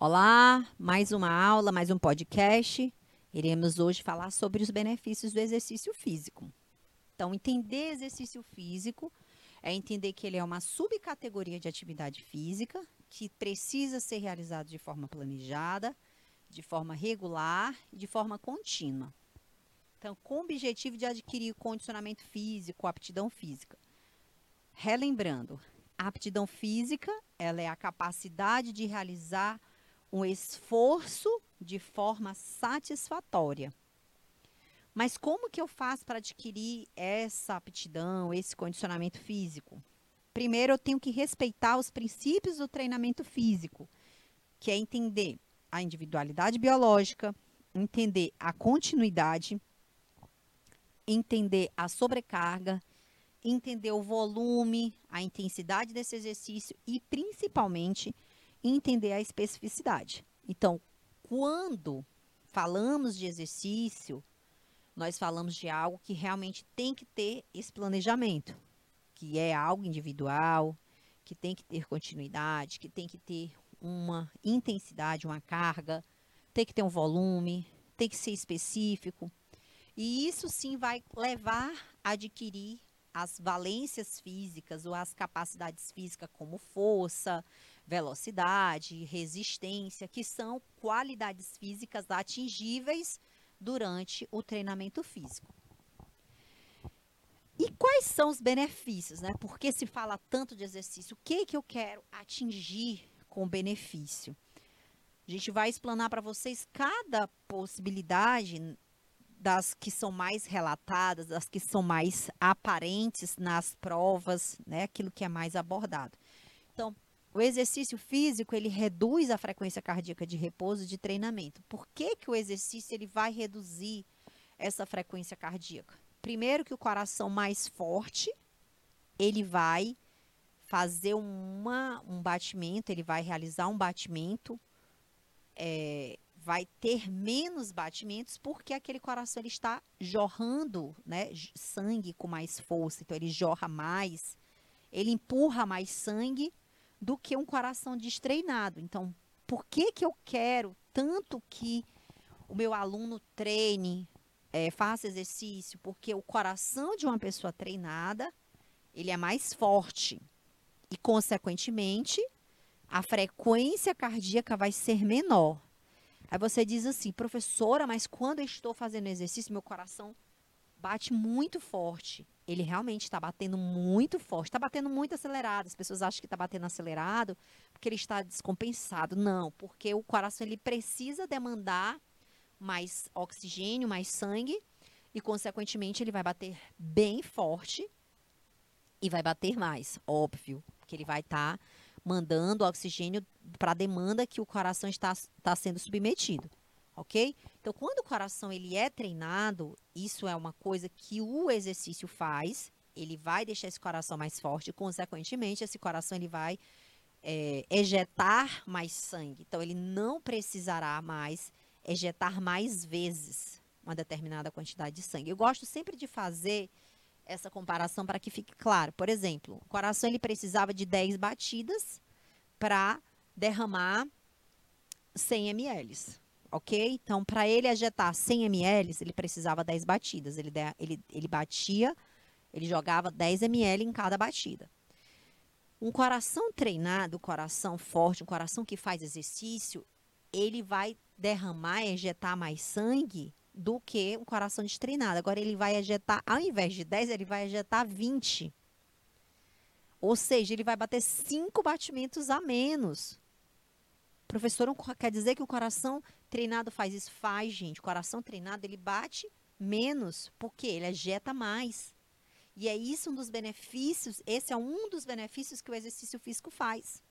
Olá, mais uma aula, mais um podcast. Iremos hoje falar sobre os benefícios do exercício físico. Então, entender exercício físico é entender que ele é uma subcategoria de atividade física que precisa ser realizado de forma planejada, de forma regular e de forma contínua. Então, com o objetivo de adquirir condicionamento físico, aptidão física. Relembrando, a aptidão física, ela é a capacidade de realizar um esforço de forma satisfatória. Mas como que eu faço para adquirir essa aptidão, esse condicionamento físico? Primeiro, eu tenho que respeitar os princípios do treinamento físico, que é entender a individualidade biológica, entender a continuidade, entender a sobrecarga, entender o volume, a intensidade desse exercício e, principalmente, entender a especificidade. Então, quando falamos de exercício, nós falamos de algo que realmente tem que ter esse planejamento, que é algo individual, que tem que ter continuidade, que tem que ter uma intensidade, uma carga, tem que ter um volume, tem que ser específico. E isso sim vai levar a adquirir as valências físicas ou as capacidades físicas como força, velocidade, resistência, que são qualidades físicas atingíveis durante o treinamento físico. E quais são os benefícios, né? Por que se fala tanto de exercício? O que que eu quero atingir com benefício? A gente vai explanar para vocês cada possibilidade das que são mais relatadas, das que são mais aparentes nas provas, né? Aquilo que é mais abordado. O exercício físico, ele reduz a frequência cardíaca de repouso de treinamento. Por que, que o exercício ele vai reduzir essa frequência cardíaca? Primeiro que o coração mais forte, ele vai fazer uma, um batimento, ele vai realizar um batimento, é, vai ter menos batimentos porque aquele coração ele está jorrando né, sangue com mais força, então ele jorra mais, ele empurra mais sangue do que um coração destreinado. Então, por que, que eu quero tanto que o meu aluno treine, é, faça exercício? Porque o coração de uma pessoa treinada, ele é mais forte. E, consequentemente, a frequência cardíaca vai ser menor. Aí você diz assim, professora, mas quando eu estou fazendo exercício, meu coração bate muito forte. Ele realmente está batendo muito forte, está batendo muito acelerado. As pessoas acham que está batendo acelerado porque ele está descompensado. Não, porque o coração ele precisa demandar mais oxigênio, mais sangue e, consequentemente, ele vai bater bem forte e vai bater mais, óbvio, porque ele vai estar tá mandando oxigênio para a demanda que o coração está, está sendo submetido ok? Então, quando o coração ele é treinado, isso é uma coisa que o exercício faz, ele vai deixar esse coração mais forte, consequentemente, esse coração ele vai é, ejetar mais sangue. Então, ele não precisará mais ejetar mais vezes uma determinada quantidade de sangue. Eu gosto sempre de fazer essa comparação para que fique claro. Por exemplo, o coração ele precisava de 10 batidas para derramar 100 ml ok? Então, para ele ejetar 100 ml, ele precisava 10 batidas. Ele, ele, ele batia, ele jogava 10 ml em cada batida. Um coração treinado, um coração forte, um coração que faz exercício, ele vai derramar, ejetar mais sangue do que um coração destreinado. Agora, ele vai ejetar, ao invés de 10, ele vai ejetar 20. Ou seja, ele vai bater 5 batimentos a menos. Professor, quer dizer que o coração treinado faz isso? Faz, gente. O coração treinado, ele bate menos, porque ele ejeta mais. E é isso um dos benefícios, esse é um dos benefícios que o exercício físico faz.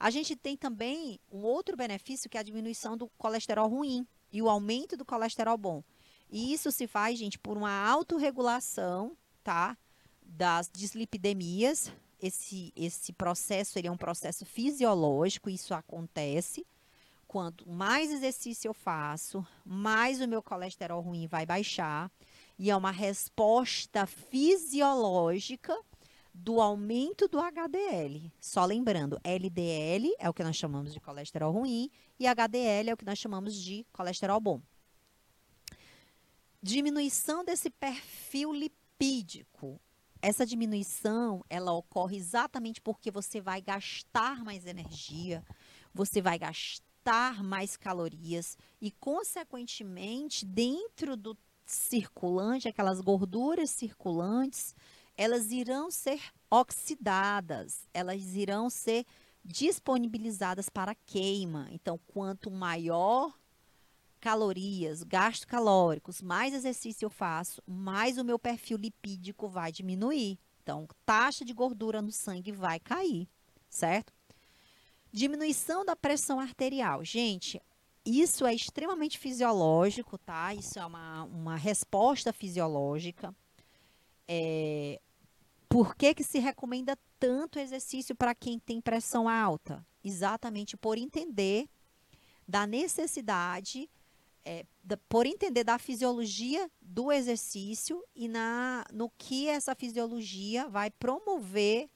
A gente tem também um outro benefício que é a diminuição do colesterol ruim e o aumento do colesterol bom. E isso se faz, gente, por uma autorregulação, tá? Das dislipidemias, esse, esse processo ele é um processo fisiológico, isso acontece. Quanto mais exercício eu faço, mais o meu colesterol ruim vai baixar. E é uma resposta fisiológica do aumento do HDL. Só lembrando, LDL é o que nós chamamos de colesterol ruim e HDL é o que nós chamamos de colesterol bom. Diminuição desse perfil lipídico. Essa diminuição, ela ocorre exatamente porque você vai gastar mais energia, você vai gastar mais calorias e, consequentemente, dentro do circulante, aquelas gorduras circulantes, elas irão ser oxidadas, elas irão ser disponibilizadas para queima. Então, quanto maior calorias, gastos calóricos, mais exercício eu faço, mais o meu perfil lipídico vai diminuir. Então, taxa de gordura no sangue vai cair, certo? Diminuição da pressão arterial. Gente, isso é extremamente fisiológico, tá? Isso é uma, uma resposta fisiológica. É, por que, que se recomenda tanto exercício para quem tem pressão alta? Exatamente por entender da necessidade, é, da, por entender da fisiologia do exercício e na, no que essa fisiologia vai promover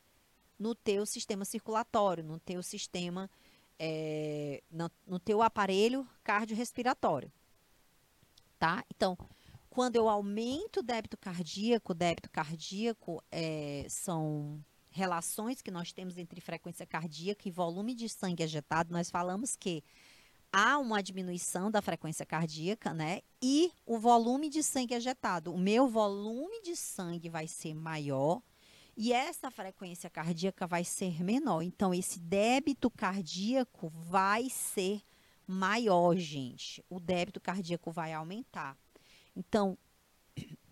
no teu sistema circulatório, no teu sistema, é, no, no teu aparelho cardiorrespiratório. Tá? Então, quando eu aumento o débito cardíaco, débito cardíaco é, são relações que nós temos entre frequência cardíaca e volume de sangue ejetado. Nós falamos que há uma diminuição da frequência cardíaca, né? E o volume de sangue ejetado. O meu volume de sangue vai ser maior e essa frequência cardíaca vai ser menor. Então, esse débito cardíaco vai ser maior, gente. O débito cardíaco vai aumentar. Então,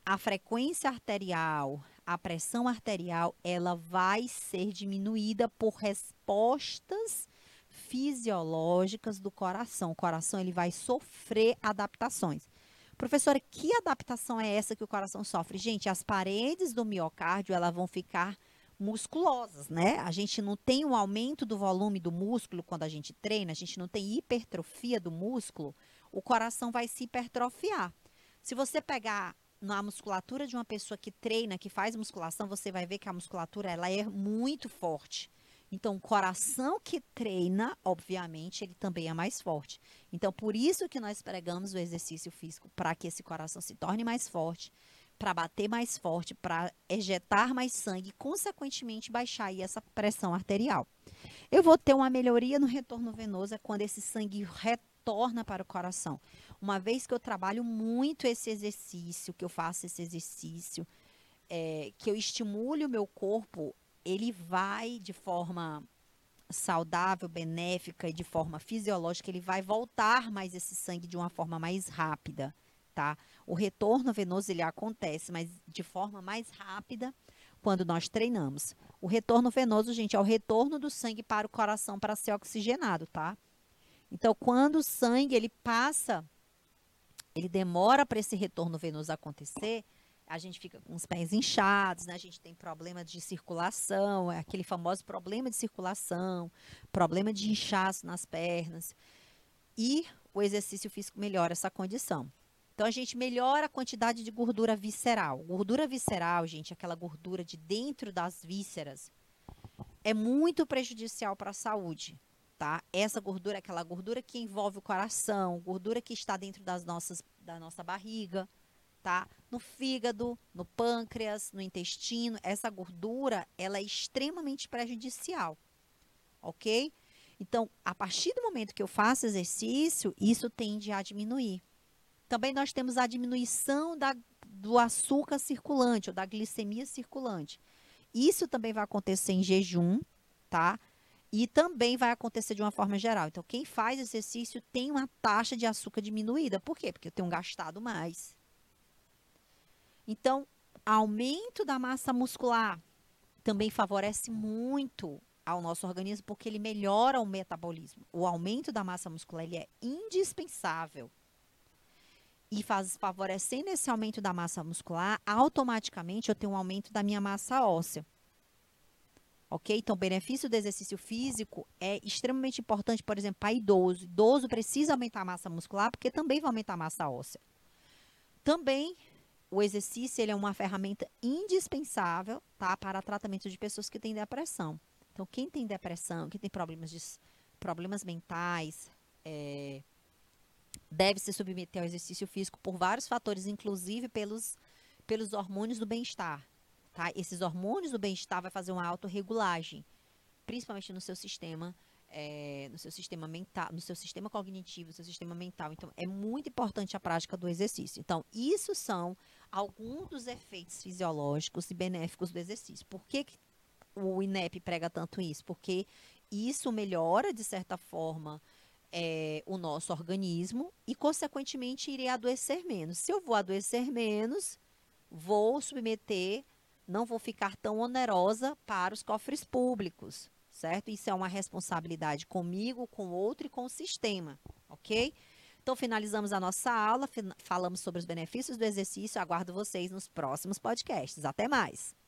a frequência arterial, a pressão arterial, ela vai ser diminuída por respostas fisiológicas do coração. O coração ele vai sofrer adaptações. Professora, que adaptação é essa que o coração sofre? Gente, as paredes do miocárdio, elas vão ficar musculosas, né? A gente não tem um aumento do volume do músculo quando a gente treina, a gente não tem hipertrofia do músculo, o coração vai se hipertrofiar. Se você pegar na musculatura de uma pessoa que treina, que faz musculação, você vai ver que a musculatura ela é muito forte. Então, o coração que treina, obviamente, ele também é mais forte. Então, por isso que nós pregamos o exercício físico, para que esse coração se torne mais forte, para bater mais forte, para ejetar mais sangue e, consequentemente, baixar aí essa pressão arterial. Eu vou ter uma melhoria no retorno venoso quando esse sangue retorna para o coração. Uma vez que eu trabalho muito esse exercício, que eu faço esse exercício, é, que eu estimule o meu corpo, ele vai de forma saudável, benéfica e de forma fisiológica, ele vai voltar mais esse sangue de uma forma mais rápida, tá? O retorno venoso ele acontece, mas de forma mais rápida quando nós treinamos. O retorno venoso, gente, é o retorno do sangue para o coração para ser oxigenado, tá? Então, quando o sangue ele passa ele demora para esse retorno venoso acontecer, a gente fica com os pés inchados, né? A gente tem problema de circulação, é aquele famoso problema de circulação, problema de inchaço nas pernas. E o exercício físico melhora essa condição. Então a gente melhora a quantidade de gordura visceral. Gordura visceral, gente, aquela gordura de dentro das vísceras, é muito prejudicial para a saúde tá? Essa gordura é aquela gordura que envolve o coração, gordura que está dentro das nossas, da nossa barriga, tá? No fígado, no pâncreas, no intestino, essa gordura, ela é extremamente prejudicial, ok? Então, a partir do momento que eu faço exercício, isso tende a diminuir. Também nós temos a diminuição da, do açúcar circulante ou da glicemia circulante. Isso também vai acontecer em jejum, tá? E também vai acontecer de uma forma geral. Então, quem faz exercício tem uma taxa de açúcar diminuída. Por quê? Porque eu tenho gastado mais. Então, aumento da massa muscular também favorece muito ao nosso organismo porque ele melhora o metabolismo. O aumento da massa muscular ele é indispensável. E faz, favorecendo esse aumento da massa muscular, automaticamente eu tenho um aumento da minha massa óssea. Ok? Então, o benefício do exercício físico é extremamente importante, por exemplo, para idoso. Idoso precisa aumentar a massa muscular, porque também vai aumentar a massa óssea. Também o exercício ele é uma ferramenta indispensável tá, para tratamento de pessoas que têm depressão. Então, quem tem depressão, quem tem problemas, de, problemas mentais, é, deve se submeter ao exercício físico por vários fatores, inclusive pelos, pelos hormônios do bem-estar. Tá? Esses hormônios do bem-estar vai fazer uma autorregulagem, principalmente no seu sistema é, no seu sistema mental, no seu sistema cognitivo, no seu sistema mental. Então, é muito importante a prática do exercício. Então, isso são alguns dos efeitos fisiológicos e benéficos do exercício. Por que, que o INEP prega tanto isso? Porque isso melhora, de certa forma, é, o nosso organismo e, consequentemente, irei adoecer menos. Se eu vou adoecer menos, vou submeter, não vou ficar tão onerosa para os cofres públicos certo? Isso é uma responsabilidade comigo, com outro e com o sistema, ok? Então, finalizamos a nossa aula, falamos sobre os benefícios do exercício. Aguardo vocês nos próximos podcasts. Até mais!